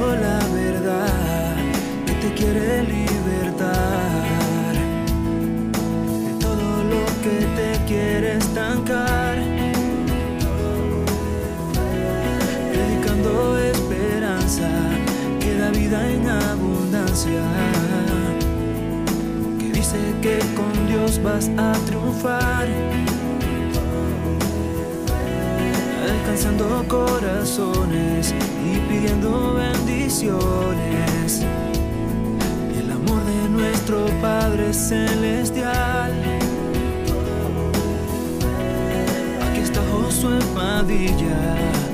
la verdad que te quiere libertar de todo lo que te quiere estancar. Predicando esperanza que da vida en abundancia. Que dice que con Dios vas a triunfar. Alcanzando corazones y pidiendo bendiciones. El amor de nuestro Padre Celestial. Aquí está Josué Padilla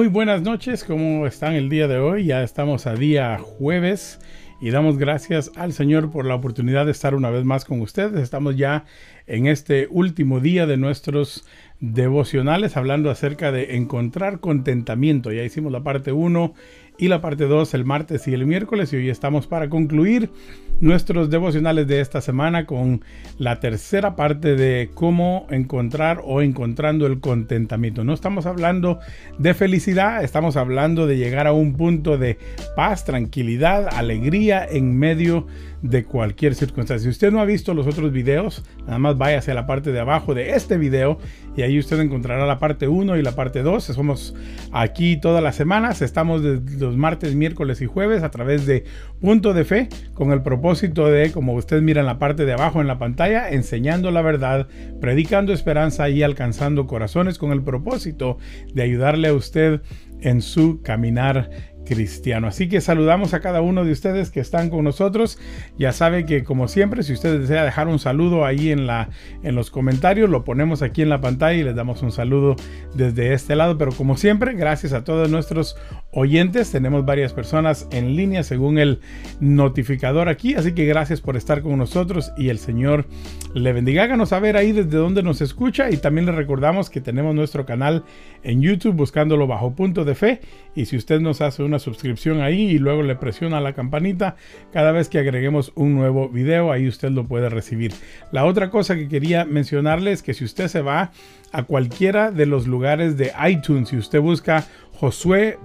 Muy buenas noches, ¿cómo están el día de hoy? Ya estamos a día jueves y damos gracias al Señor por la oportunidad de estar una vez más con ustedes. Estamos ya en este último día de nuestros devocionales hablando acerca de encontrar contentamiento. Ya hicimos la parte 1 y la parte 2 el martes y el miércoles y hoy estamos para concluir nuestros devocionales de esta semana con la tercera parte de cómo encontrar o encontrando el contentamiento. No estamos hablando de felicidad, estamos hablando de llegar a un punto de paz, tranquilidad, alegría en medio de cualquier circunstancia. Si usted no ha visto los otros videos, nada más vaya hacia la parte de abajo de este video y ahí usted encontrará la parte 1 y la parte 2. Somos aquí todas las semanas, estamos de los martes, miércoles y jueves a través de Punto de Fe con el propósito de, como usted mira en la parte de abajo en la pantalla, enseñando la verdad, predicando esperanza y alcanzando corazones con el propósito de ayudarle a usted en su caminar cristiano. Así que saludamos a cada uno de ustedes que están con nosotros. Ya sabe que como siempre, si usted desea dejar un saludo ahí en la en los comentarios, lo ponemos aquí en la pantalla y les damos un saludo desde este lado, pero como siempre, gracias a todos nuestros oyentes, tenemos varias personas en línea según el notificador aquí, así que gracias por estar con nosotros y el Señor le bendiga. Háganos saber ahí desde dónde nos escucha y también le recordamos que tenemos nuestro canal en YouTube buscándolo bajo punto de fe y si usted nos hace una suscripción ahí y luego le presiona la campanita cada vez que agreguemos un nuevo video ahí usted lo puede recibir la otra cosa que quería mencionarle es que si usted se va a cualquiera de los lugares de iTunes si usted busca Josué,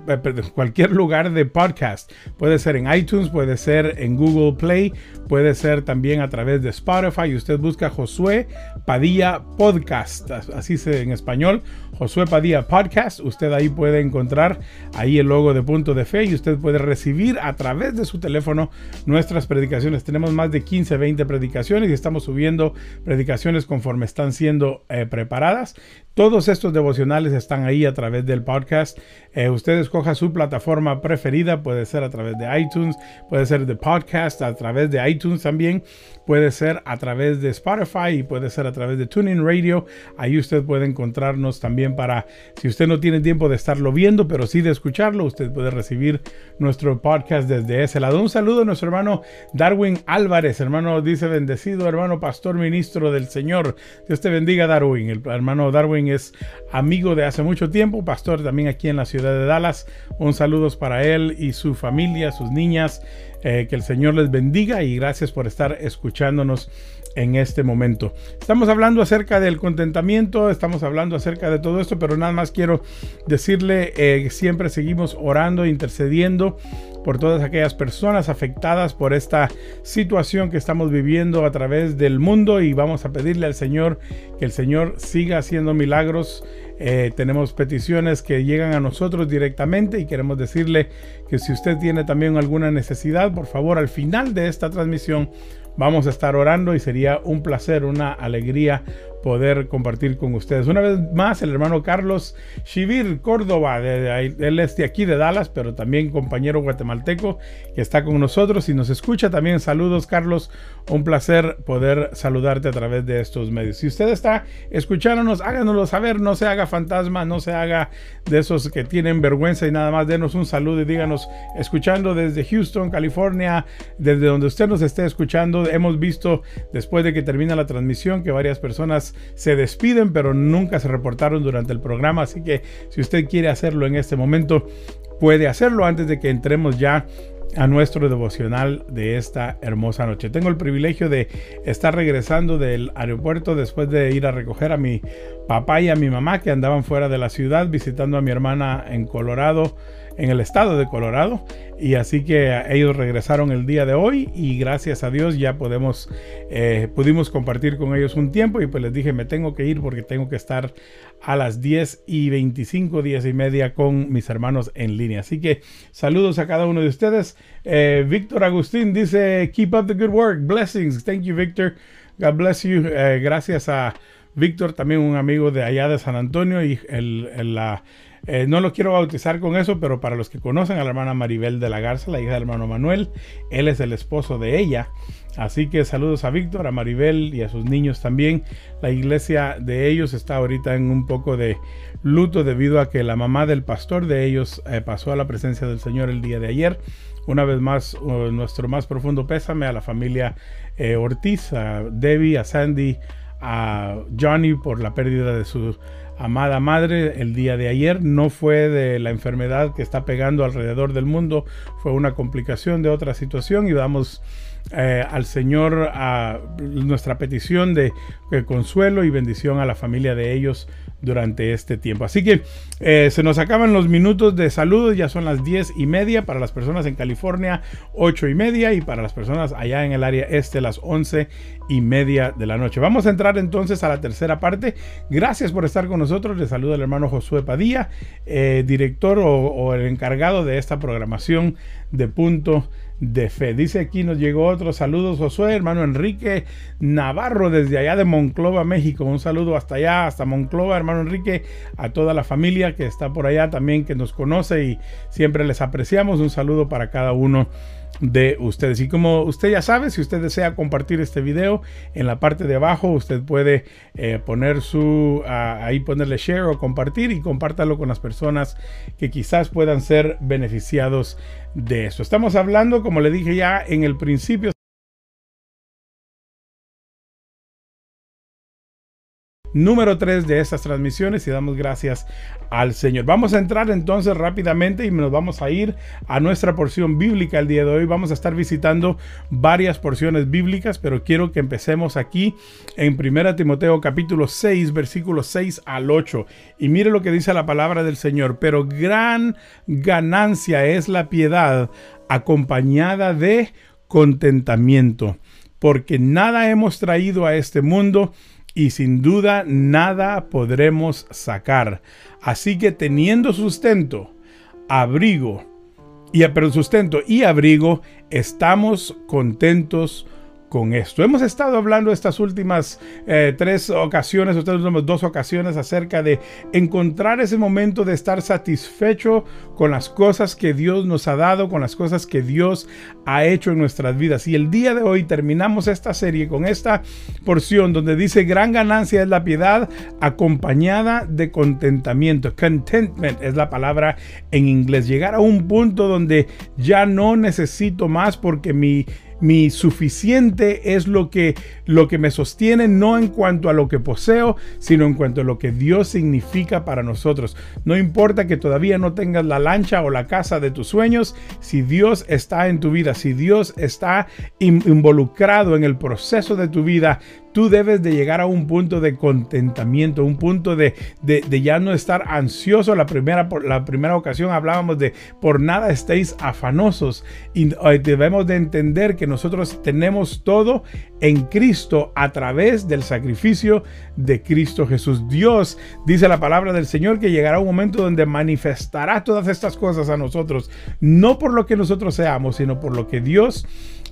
cualquier lugar de podcast. Puede ser en iTunes, puede ser en Google Play, puede ser también a través de Spotify. Y usted busca Josué Padilla Podcast, así se en español. Josué Padilla Podcast. Usted ahí puede encontrar ahí el logo de Punto de Fe y usted puede recibir a través de su teléfono nuestras predicaciones. Tenemos más de 15, 20 predicaciones y estamos subiendo predicaciones conforme están siendo eh, preparadas. Todos estos devocionales están ahí a través del podcast. Eh, usted escoja su plataforma preferida, puede ser a través de iTunes, puede ser de podcast, a través de iTunes también, puede ser a través de Spotify y puede ser a través de Tuning Radio. Ahí usted puede encontrarnos también para, si usted no tiene tiempo de estarlo viendo, pero sí de escucharlo, usted puede recibir nuestro podcast desde ese lado. Un saludo a nuestro hermano Darwin Álvarez, hermano dice bendecido, hermano pastor ministro del Señor. Dios te bendiga Darwin, el hermano Darwin es amigo de hace mucho tiempo, pastor también aquí en la ciudad de Dallas. Un saludo para él y su familia, sus niñas. Eh, que el Señor les bendiga y gracias por estar escuchándonos en este momento. Estamos hablando acerca del contentamiento, estamos hablando acerca de todo esto, pero nada más quiero decirle que siempre seguimos orando, intercediendo por todas aquellas personas afectadas por esta situación que estamos viviendo a través del mundo y vamos a pedirle al Señor que el Señor siga haciendo milagros. Eh, tenemos peticiones que llegan a nosotros directamente y queremos decirle que si usted tiene también alguna necesidad, por favor al final de esta transmisión vamos a estar orando y sería un placer, una alegría poder compartir con ustedes. Una vez más, el hermano Carlos Shivir Córdoba, de, él es de aquí de Dallas, pero también compañero guatemalteco que está con nosotros y nos escucha también. Saludos, Carlos. Un placer poder saludarte a través de estos medios. Si usted está escuchándonos, háganoslo saber, no se haga fantasma, no se haga de esos que tienen vergüenza y nada más, denos un saludo y díganos, escuchando desde Houston, California, desde donde usted nos esté escuchando, hemos visto después de que termina la transmisión que varias personas se despiden, pero nunca se reportaron durante el programa. Así que si usted quiere hacerlo en este momento, puede hacerlo antes de que entremos ya a nuestro devocional de esta hermosa noche. Tengo el privilegio de estar regresando del aeropuerto después de ir a recoger a mi papá y a mi mamá que andaban fuera de la ciudad visitando a mi hermana en Colorado en el estado de Colorado. Y así que ellos regresaron el día de hoy y gracias a Dios ya podemos, eh, pudimos compartir con ellos un tiempo y pues les dije me tengo que ir porque tengo que estar a las 10 y 25, 10 y media con mis hermanos en línea. Así que saludos a cada uno de ustedes. Eh, Víctor Agustín dice, keep up the good work, blessings. Thank you, Víctor. God bless you. Eh, gracias a Víctor, también un amigo de allá de San Antonio y el, la eh, no lo quiero bautizar con eso, pero para los que conocen a la hermana Maribel de la Garza, la hija del hermano Manuel, él es el esposo de ella. Así que saludos a Víctor, a Maribel y a sus niños también. La iglesia de ellos está ahorita en un poco de luto debido a que la mamá del pastor de ellos eh, pasó a la presencia del Señor el día de ayer. Una vez más, nuestro más profundo pésame a la familia eh, Ortiz, a Debbie, a Sandy, a Johnny por la pérdida de su amada madre el día de ayer. No fue de la enfermedad que está pegando alrededor del mundo, fue una complicación de otra situación y damos eh, al Señor a nuestra petición de, de consuelo y bendición a la familia de ellos durante este tiempo. Así que eh, se nos acaban los minutos de saludos, ya son las 10 y media para las personas en California, 8 y media y para las personas allá en el área este, las 11 y media de la noche. Vamos a entrar entonces a la tercera parte. Gracias por estar con nosotros. Le saluda el hermano Josué Padilla, eh, director o el encargado de esta programación de punto de fe. Dice aquí nos llegó otro saludo Josué, hermano Enrique Navarro desde allá de Monclova, México. Un saludo hasta allá, hasta Monclova, hermano Enrique, a toda la familia que está por allá también que nos conoce y siempre les apreciamos. Un saludo para cada uno de ustedes. Y como usted ya sabe, si usted desea compartir este video, en la parte de abajo usted puede eh, poner su, ahí ponerle share o compartir y compártalo con las personas que quizás puedan ser beneficiados de eso. Estamos hablando, como le dije ya en el principio, número 3 de estas transmisiones y damos gracias al Señor. Vamos a entrar entonces rápidamente y nos vamos a ir a nuestra porción bíblica el día de hoy. Vamos a estar visitando varias porciones bíblicas, pero quiero que empecemos aquí en 1 Timoteo capítulo 6, versículos 6 al 8. Y mire lo que dice la palabra del Señor, pero gran ganancia es la piedad acompañada de contentamiento, porque nada hemos traído a este mundo y sin duda nada podremos sacar. Así que teniendo sustento, abrigo, y pero sustento y abrigo, estamos contentos con esto. Hemos estado hablando estas últimas eh, tres ocasiones, estas últimas dos ocasiones acerca de encontrar ese momento de estar satisfecho con las cosas que Dios nos ha dado, con las cosas que Dios ha hecho en nuestras vidas. Y el día de hoy terminamos esta serie con esta porción donde dice gran ganancia es la piedad acompañada de contentamiento. Contentment es la palabra en inglés. Llegar a un punto donde ya no necesito más porque mi mi suficiente es lo que, lo que me sostiene, no en cuanto a lo que poseo, sino en cuanto a lo que Dios significa para nosotros. No importa que todavía no tengas la lancha o la casa de tus sueños, si Dios está en tu vida, si Dios está involucrado en el proceso de tu vida, tú debes de llegar a un punto de contentamiento, un punto de, de, ya no estar ansioso. La primera, por la primera ocasión hablábamos de por nada estéis afanosos y debemos de entender que nosotros tenemos todo en Cristo a través del sacrificio de Cristo Jesús. Dios dice la palabra del Señor que llegará un momento donde manifestará todas estas cosas a nosotros, no por lo que nosotros seamos, sino por lo que Dios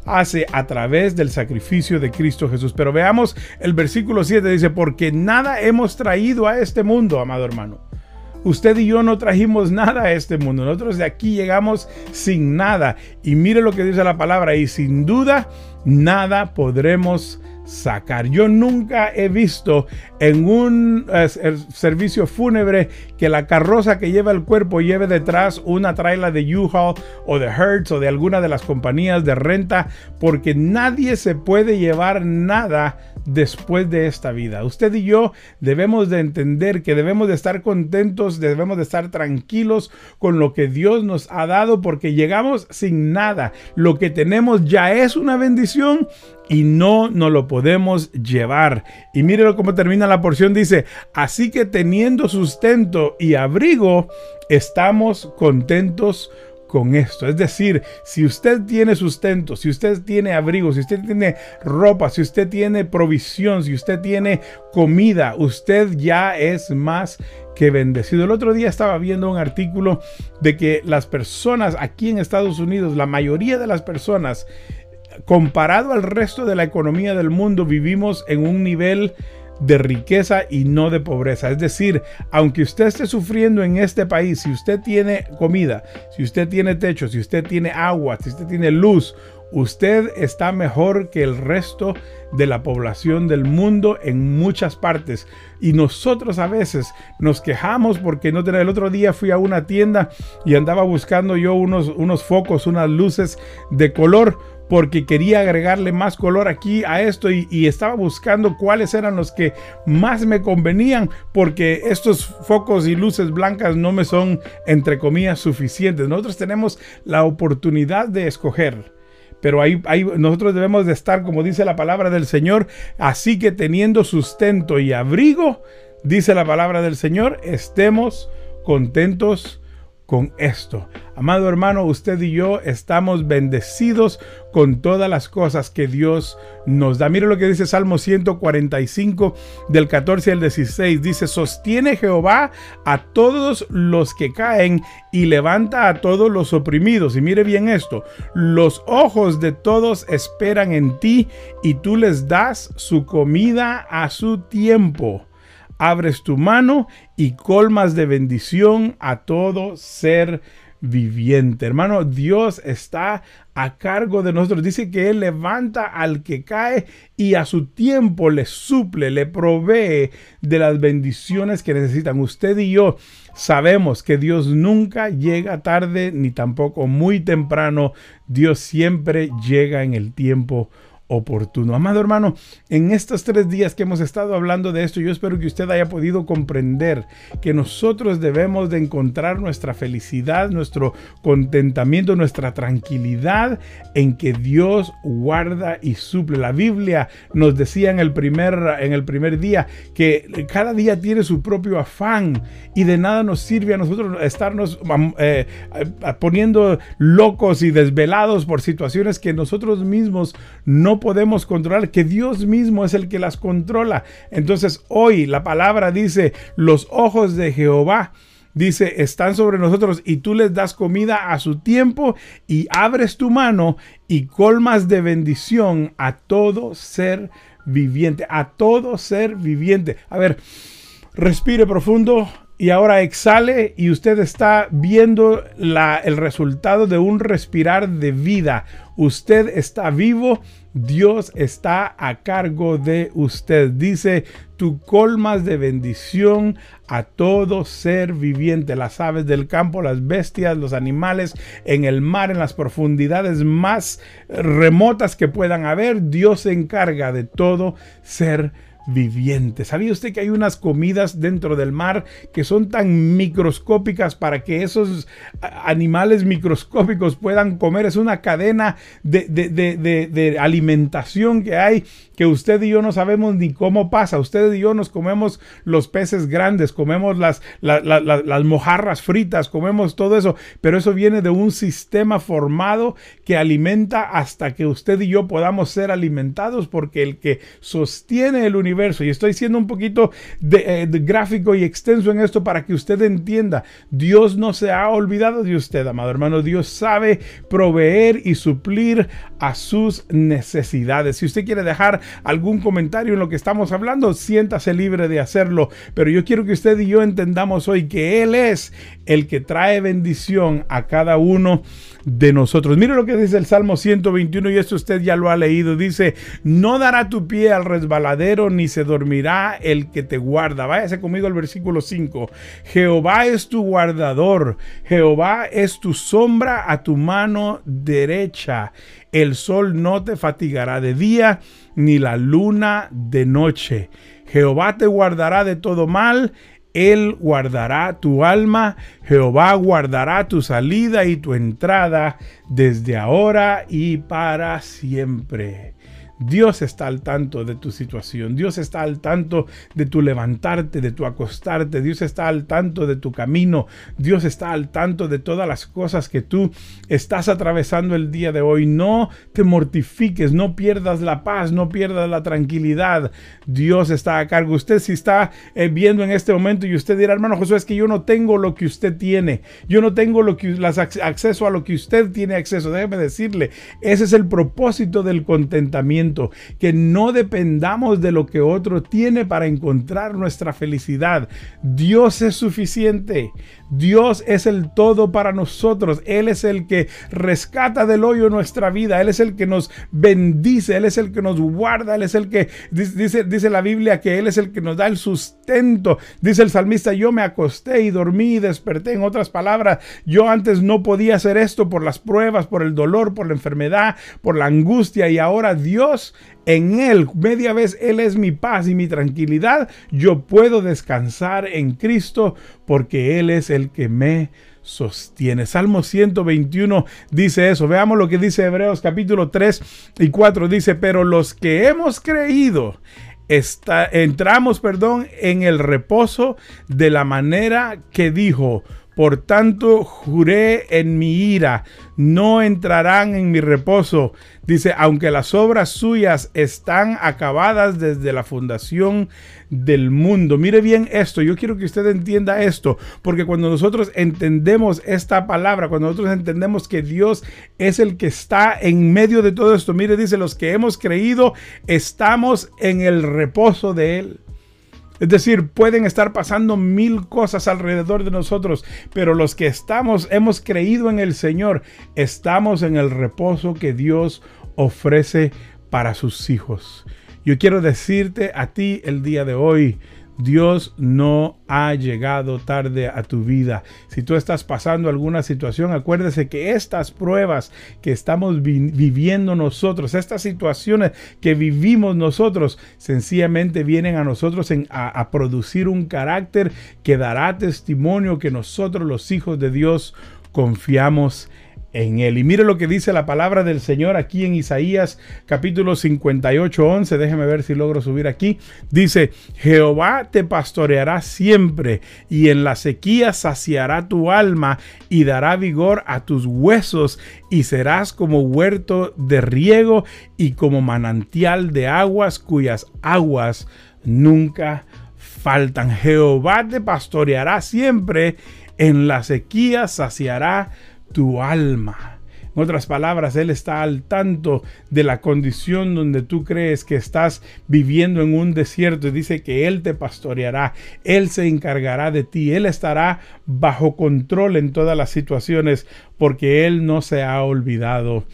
hace a través del sacrificio de Cristo Jesús. Pero veamos el versículo 7 dice, porque nada hemos traído a este mundo, amado hermano. Usted y yo no trajimos nada a este mundo. Nosotros de aquí llegamos sin nada. Y mire lo que dice la palabra. Y sin duda, nada podremos sacar. Yo nunca he visto en un eh, servicio fúnebre que la carroza que lleva el cuerpo lleve detrás una traila de U-Haul o de Hertz o de alguna de las compañías de renta porque nadie se puede llevar nada después de esta vida. Usted y yo debemos de entender que debemos de estar contentos, debemos de estar tranquilos con lo que Dios nos ha dado porque llegamos sin nada. Lo que tenemos ya es una bendición y no nos lo podemos llevar. Y mírelo cómo termina la porción. Dice, así que teniendo sustento y abrigo, estamos contentos con esto. Es decir, si usted tiene sustento, si usted tiene abrigo, si usted tiene ropa, si usted tiene provisión, si usted tiene comida, usted ya es más que bendecido. El otro día estaba viendo un artículo de que las personas aquí en Estados Unidos, la mayoría de las personas, comparado al resto de la economía del mundo, vivimos en un nivel de riqueza y no de pobreza. Es decir, aunque usted esté sufriendo en este país, si usted tiene comida, si usted tiene techo, si usted tiene agua, si usted tiene luz, usted está mejor que el resto de la población del mundo en muchas partes. Y nosotros a veces nos quejamos porque no tenemos. El otro día fui a una tienda y andaba buscando yo unos, unos focos, unas luces de color porque quería agregarle más color aquí a esto y, estaba buscando cuáles eran los que más me convenían porque estos focos y luces blancas no me son entre comillas suficientes. Nosotros tenemos la oportunidad de escoger. Pero ahí, ahí, nosotros debemos de estar, como dice la palabra del Señor, así que teniendo sustento y abrigo, dice la palabra del Señor, estemos contentos con esto. Amado hermano, usted y yo estamos bendecidos con todas las cosas que Dios nos da. Mire lo que dice Salmo 145 del 14 al 16. Dice, sostiene Jehová a todos los que caen y levanta a todos los oprimidos. Y mire bien esto, los ojos de todos esperan en ti y tú les das su comida a su tiempo abres tu mano y colmas de bendición a todo ser viviente. Hermano, Dios está a cargo de nosotros. Dice que Él levanta al que cae y a su tiempo le suple, le provee de las bendiciones que necesitan. Usted y yo sabemos que Dios nunca llega tarde ni tampoco muy temprano. Dios siempre llega en el tiempo oportuno. Amado hermano, en estos tres días que hemos estado hablando de esto, yo espero que usted haya podido comprender que nosotros debemos de encontrar nuestra felicidad, nuestro contentamiento, nuestra tranquilidad en que Dios guarda y suple. La Biblia nos decía en el primer, en el primer día que cada día tiene su propio afán y de nada nos sirve a nosotros estarnos eh, poniendo locos y desvelados por situaciones que nosotros mismos no podemos controlar, que Dios mismo es el que las controla. Entonces hoy la palabra dice, los ojos de Jehová dice, están sobre nosotros y tú les das comida a su tiempo y abres tu mano y colmas de bendición a todo ser viviente, a todo ser viviente. A ver, respire profundo, y ahora exhale y usted está viendo el resultado de un respirar de vida. Usted está vivo, Dios está a cargo de usted. Dice, tú colmas de bendición a todo ser viviente, las aves del campo, las bestias, los animales en el mar, en las profundidades más remotas que puedan haber. Dios se encarga de todo ser viviente viviente. ¿Sabía usted que hay unas comidas dentro del mar que son tan microscópicas para que esos animales microscópicos puedan comer? Es una cadena de, de, alimentación que hay que usted y yo no sabemos ni cómo pasa. Usted y yo nos comemos los peces grandes, comemos las, las mojarras fritas, comemos todo eso, pero eso viene de un sistema formado que alimenta hasta que usted y yo podamos ser alimentados porque el que sostiene el universo y estoy siendo un poquito eh, gráfico y extenso en esto para que usted entienda. Dios no se ha olvidado de usted, amado hermano. Dios sabe proveer y suplir a sus necesidades. Si usted quiere dejar algún comentario en lo que estamos hablando, siéntase libre de hacerlo. Pero yo quiero que usted y yo entendamos hoy que Él es el que trae bendición a cada uno de nosotros. Mire lo que dice el Salmo 121 y esto usted ya lo ha leído. Dice, no dará tu pie al resbaladero ni ni se dormirá el que te guarda. Váyase conmigo al versículo 5. Jehová es tu guardador, Jehová es tu sombra a tu mano derecha. El sol no te fatigará de día, ni la luna de noche. Jehová te guardará de todo mal, Él guardará tu alma, Jehová guardará tu salida y tu entrada desde ahora y para siempre. Dios está al tanto de tu situación, Dios está al tanto de tu levantarte, de tu acostarte, Dios está al tanto de tu camino, Dios está al tanto de todas las cosas que tú estás atravesando el día de hoy. No te mortifiques, no pierdas la paz, no pierdas la tranquilidad. Dios está a cargo. Usted si está eh, viendo en este momento y usted dirá, hermano Josué, es que yo no tengo lo que usted tiene, yo no tengo lo que, las, acceso a lo que usted tiene acceso. Déjeme decirle, ese es el propósito del contentamiento que no dependamos de lo que otro tiene para encontrar nuestra felicidad. Dios es suficiente. Dios es el todo para nosotros. Él es el que rescata del hoyo nuestra vida. Él es el que nos bendice. Él es el que nos guarda. Él es el que dice, dice la Biblia que Él es el que nos da el sustento. Dice el salmista, yo me acosté y dormí y desperté. En otras palabras, yo antes no podía hacer esto por las pruebas, por el dolor, por la enfermedad, por la angustia. Y ahora Dios en Él, media vez Él es mi paz y mi tranquilidad, yo puedo descansar en Cristo porque Él es el que me sostiene. Salmo 121 dice eso. Veamos lo que dice Hebreos capítulo 3 y 4. Dice, pero los que hemos creído, está, entramos, perdón, en el reposo de la manera que dijo por tanto, juré en mi ira, no entrarán en mi reposo. Dice, aunque las obras suyas están acabadas desde la fundación del mundo. Mire bien esto, yo quiero que usted entienda esto, porque cuando nosotros entendemos esta palabra, cuando nosotros entendemos que Dios es el que está en medio de todo esto, mire, dice, los que hemos creído, estamos en el reposo de Él. Es decir, pueden estar pasando mil cosas alrededor de nosotros, pero los que estamos, hemos creído en el Señor, estamos en el reposo que Dios ofrece para sus hijos. Yo quiero decirte a ti el día de hoy, Dios no ha llegado tarde a tu vida. Si tú estás pasando alguna situación, acuérdese que estas pruebas que estamos viviendo nosotros, estas situaciones que vivimos nosotros, sencillamente vienen a nosotros a producir un carácter que dará testimonio que nosotros los hijos de Dios confiamos en él. Y mire lo que dice la palabra del Señor aquí en Isaías capítulo 58, 11. Déjeme ver si logro subir aquí. Dice, Jehová te pastoreará siempre y en la sequía saciará tu alma y dará vigor a tus huesos y serás como huerto de riego y como manantial de aguas cuyas aguas nunca faltan. Jehová te pastoreará siempre, en la sequía saciará tu alma. En otras palabras, Él está al tanto de la condición donde tú crees que estás viviendo en un desierto y dice que Él te pastoreará, Él se encargará de ti, Él estará bajo control en todas las situaciones porque Él no se ha olvidado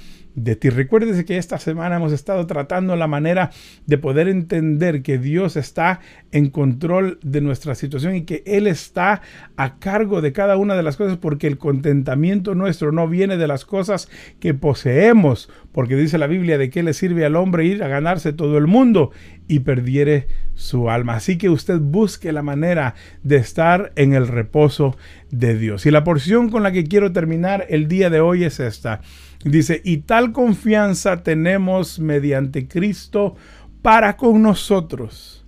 de ti. Recuérdese que esta semana hemos estado tratando la manera de poder entender que Dios está en control de nuestra situación y que Él está a cargo de cada una de las cosas porque el contentamiento nuestro no viene de las cosas que poseemos, porque dice la Biblia de qué le sirve al hombre ir a ganarse todo el mundo y perdiere su alma. Así que usted busque la manera de estar en el reposo de Dios. Y la porción con la que quiero terminar el día de hoy es esta. Dice, y tal confianza tenemos mediante Cristo para con nosotros.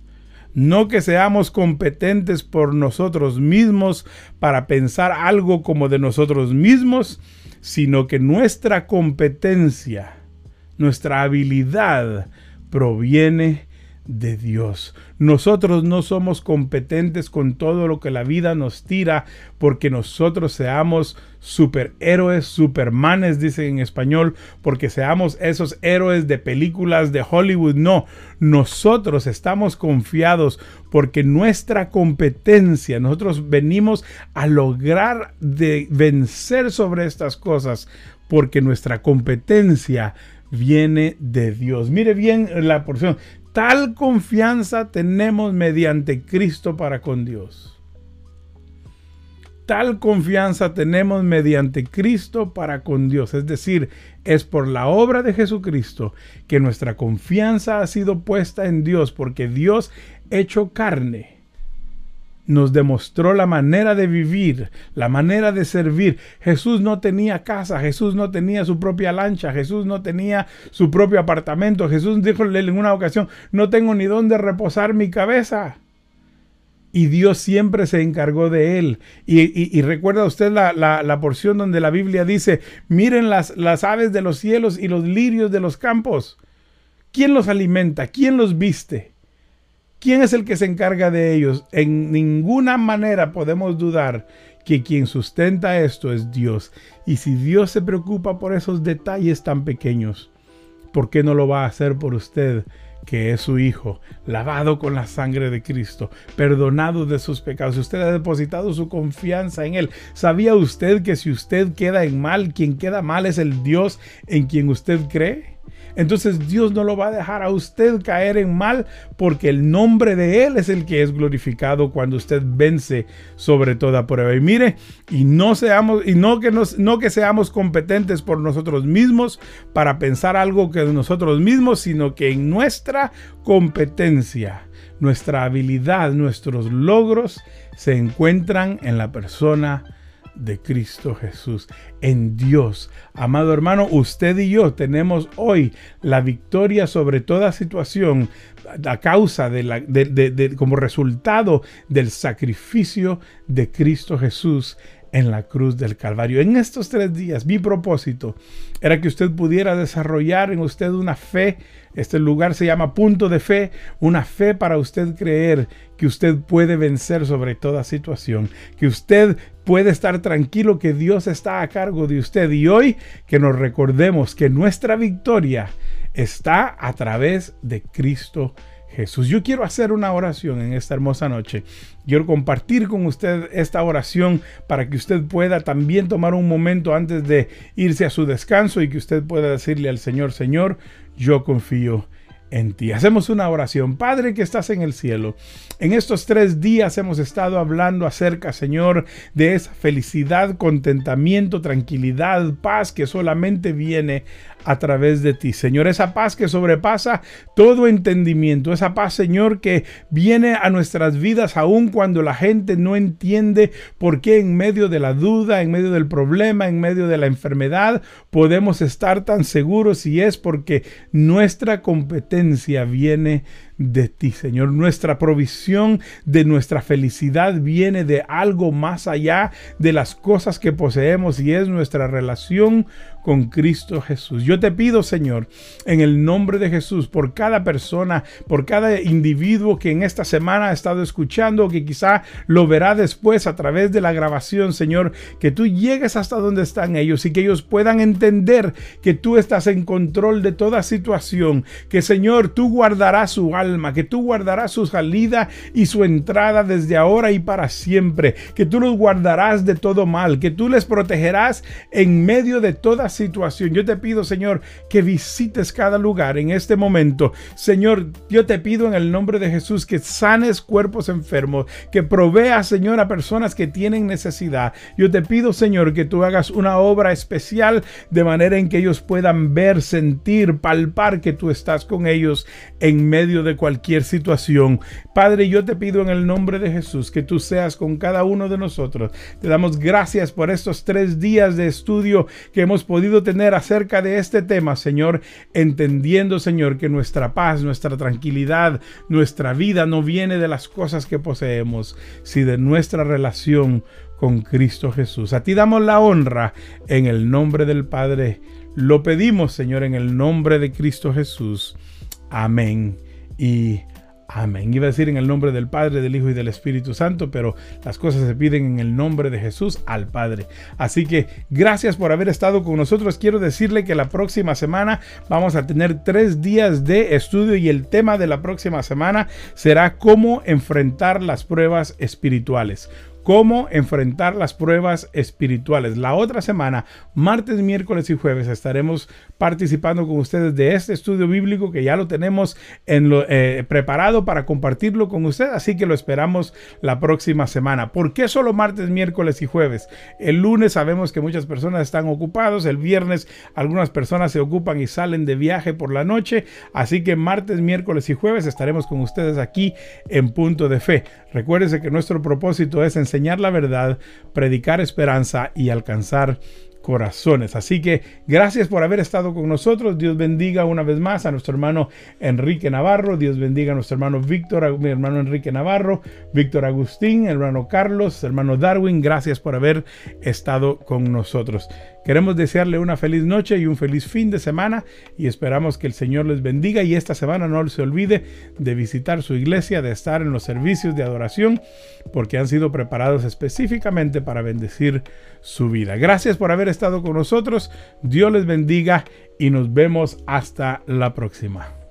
No que seamos competentes por nosotros mismos para pensar algo como de nosotros mismos, sino que nuestra competencia, nuestra habilidad proviene de Dios. Nosotros no somos competentes con todo lo que la vida nos tira porque nosotros seamos superhéroes, supermanes, dicen en español, porque seamos esos héroes de películas de Hollywood. No, nosotros estamos confiados porque nuestra competencia, nosotros venimos a lograr de vencer sobre estas cosas porque nuestra competencia viene de Dios. Mire bien la porción. Tal confianza tenemos mediante Cristo para con Dios. Tal confianza tenemos mediante Cristo para con Dios. Es decir, es por la obra de Jesucristo que nuestra confianza ha sido puesta en Dios, porque Dios hecho carne nos demostró la manera de vivir, la manera de servir. Jesús no tenía casa, Jesús no tenía su propia lancha, Jesús no tenía su propio apartamento. Jesús dijo en una ocasión, no tengo ni dónde reposar mi cabeza y Dios siempre se encargó de él. Y, recuerda usted la, porción donde la Biblia dice, miren las, las aves de los cielos y los lirios de los campos. ¿Quién los alimenta? ¿Quién los viste? ¿Quién es el que se encarga de ellos? En ninguna manera podemos dudar que quien sustenta esto es Dios. Y si Dios se preocupa por esos detalles tan pequeños, ¿por qué no lo va a hacer por usted? que es su Hijo, lavado con la sangre de Cristo, perdonado de sus pecados. Usted ha depositado su confianza en Él. ¿Sabía usted que si usted queda en mal, quien queda mal es el Dios en quien usted cree? Entonces Dios no lo va a dejar a usted caer en mal porque el nombre de Él es el que es glorificado cuando usted vence sobre toda prueba. Y mire, y no seamos, y no que, no que seamos competentes por nosotros mismos para pensar algo que de nosotros mismos, sino que en nuestra competencia, nuestra habilidad, nuestros logros se encuentran en la persona de Cristo Jesús, en Dios. Amado hermano, usted y yo tenemos hoy la victoria sobre toda situación a causa de la, como resultado del sacrificio de Cristo Jesús en la cruz del Calvario. En estos tres días, mi propósito era que usted pudiera desarrollar en usted una fe. Este lugar se llama punto de fe, una fe para usted creer que usted puede vencer sobre toda situación, que usted puede estar tranquilo que Dios está a cargo de usted. Y hoy que nos recordemos que nuestra victoria está a través de Cristo Jesús. Yo quiero hacer una oración en esta hermosa noche. Quiero compartir con usted esta oración para que usted pueda también tomar un momento antes de irse a su descanso y que usted pueda decirle al Señor, Señor, yo confío en ti. Hacemos una oración. Padre que estás en el cielo, en estos tres días hemos estado hablando acerca, Señor, de esa felicidad, contentamiento, tranquilidad, paz que solamente viene a través de ti, Señor. Esa paz que sobrepasa todo entendimiento. Esa paz, Señor, que viene a nuestras vidas aun cuando la gente no entiende por qué en medio de la duda, en medio del problema, en medio de la enfermedad, podemos estar tan seguros y es porque nuestra competencia viene de ti, Señor. Nuestra provisión de nuestra felicidad viene de algo más allá de las cosas que poseemos y es nuestra relación con Cristo Jesús. Yo te pido, Señor, en el nombre de Jesús, por cada persona, por cada individuo que en esta semana ha estado escuchando, que quizá lo verá después a través de la grabación, Señor, que tú llegues hasta donde están ellos y que ellos puedan entender que tú estás en control de toda situación, que Señor, tú guardarás su alma que tú guardarás su salida y su entrada desde ahora y para siempre, que tú los guardarás de todo mal, que tú les protegerás en medio de toda situación. Yo te pido, Señor, que visites cada lugar en este momento. Señor, yo te pido en el nombre de Jesús que sanes cuerpos enfermos, que proveas, Señor, a personas que tienen necesidad. Yo te pido, Señor, que tú hagas una obra especial de manera en que ellos puedan ver, sentir, palpar que tú estás con ellos en medio de cualquier situación. Padre, yo te pido en el nombre de Jesús que tú seas con cada uno de nosotros. Te damos gracias por estos tres días de estudio que hemos podido tener acerca de este tema, Señor, entendiendo, Señor, que nuestra paz, nuestra tranquilidad, nuestra vida no viene de las cosas que poseemos, sino de nuestra relación con Cristo Jesús. A ti damos la honra en el nombre del Padre. Lo pedimos, Señor, en el nombre de Cristo Jesús. Amén y amén. Iba a decir en el nombre del Padre, del Hijo y del Espíritu Santo, pero las cosas se piden en el nombre de Jesús al Padre. Así que gracias por haber estado con nosotros. Quiero decirle que la próxima semana vamos a tener tres días de estudio y el tema de la próxima semana será cómo enfrentar las pruebas espirituales cómo enfrentar las pruebas espirituales. La otra semana, martes, miércoles y jueves, estaremos participando con ustedes de este estudio bíblico que ya lo tenemos eh, preparado para compartirlo con ustedes, así que lo esperamos la próxima semana. ¿Por qué solo martes, miércoles y jueves? El lunes sabemos que muchas personas están ocupados, el viernes algunas personas se ocupan y salen de viaje por la noche, así que martes, miércoles y jueves estaremos con ustedes aquí en Punto de Fe. Recuérdese que nuestro propósito es enseñar la verdad, predicar esperanza y alcanzar corazones. Así que gracias por haber estado con nosotros. Dios bendiga una vez más a nuestro hermano Enrique Navarro. Dios bendiga a nuestro hermano Víctor, mi hermano Enrique Navarro, Víctor Agustín, hermano Carlos, hermano Darwin. Gracias por haber estado con nosotros. Queremos desearle una feliz noche y un feliz fin de semana y esperamos que el Señor les bendiga y esta semana no se olvide de visitar su iglesia, de estar en los servicios de adoración porque han sido preparados específicamente para bendecir su vida. Gracias por haber estado con nosotros. Dios les bendiga y nos vemos hasta la próxima.